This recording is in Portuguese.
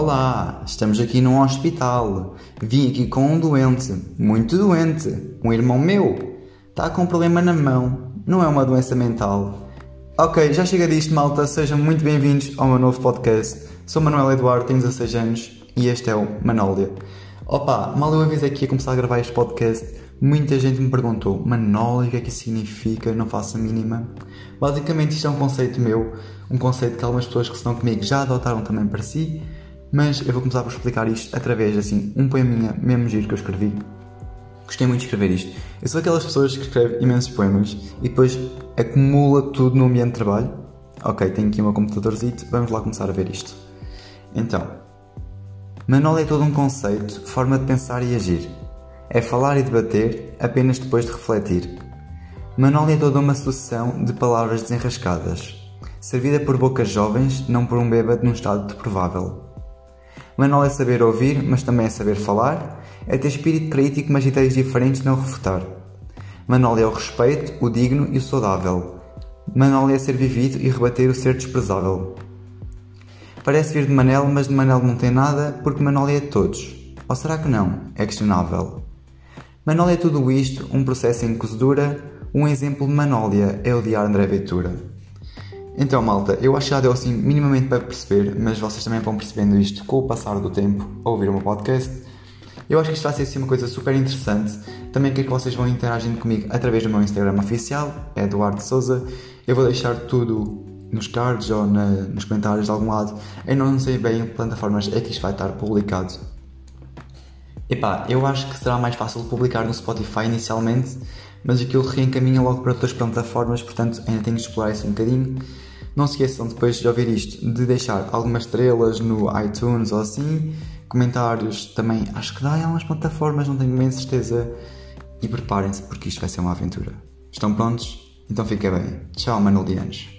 Olá, estamos aqui num hospital. Vim aqui com um doente, muito doente, um irmão meu. Está com um problema na mão, não é uma doença mental. Ok, já chega disto, malta. Sejam muito bem-vindos ao meu novo podcast. Sou Manuel Eduardo, tenho 16 anos e este é o Manólia. Opa, mal eu avisei aqui a começar a gravar este podcast, muita gente me perguntou: Manólia, o que é que isso significa? Não faço a mínima. Basicamente, isto é um conceito meu, um conceito que algumas pessoas que estão comigo já adotaram também para si, mas eu vou começar por explicar isto através de assim, um poeminha mesmo giro que eu escrevi. Gostei muito de escrever isto. Eu sou aquelas pessoas que escrevem imensos poemas e depois acumula tudo no ambiente de trabalho. Ok, tenho aqui o meu computadorzito, vamos lá começar a ver isto. Então, Manol é todo um conceito, forma de pensar e agir. É falar e debater apenas depois de refletir. Manol é toda uma sucessão de palavras desenrascadas, servida por bocas jovens, não por um bêbado num estado deprovável. Manol é saber ouvir, mas também é saber falar, é ter espírito crítico, mas ideias diferentes não refutar. Manol é o respeito, o digno e o saudável. Manol é ser vivido e rebater o ser desprezável. Parece vir de Manel, mas de Manel não tem nada, porque Manol é todos. Ou será que não? É questionável. Manol é tudo isto, um processo em cozedura, um exemplo de Manólia é o de André Ventura. Então, malta, eu acho que já deu assim minimamente para perceber, mas vocês também vão percebendo isto com o passar do tempo a ouvir o meu podcast. Eu acho que isto vai ser assim uma coisa super interessante. Também quero que vocês vão interagindo comigo através do meu Instagram oficial, é Eduardo Souza. Eu vou deixar tudo nos cards ou na, nos comentários de algum lado. Eu não sei bem que plataformas é que isto vai estar publicado. Epá, eu acho que será mais fácil publicar no Spotify inicialmente, mas aquilo reencaminha logo para outras plataformas, portanto ainda tenho de explorar isso um bocadinho. Não se esqueçam depois de ouvir isto de deixar algumas estrelas no iTunes ou assim, comentários também, acho que dá em algumas plataformas, não tenho bem certeza. E preparem-se porque isto vai ser uma aventura. Estão prontos? Então fiquem bem. Tchau, Manolianos.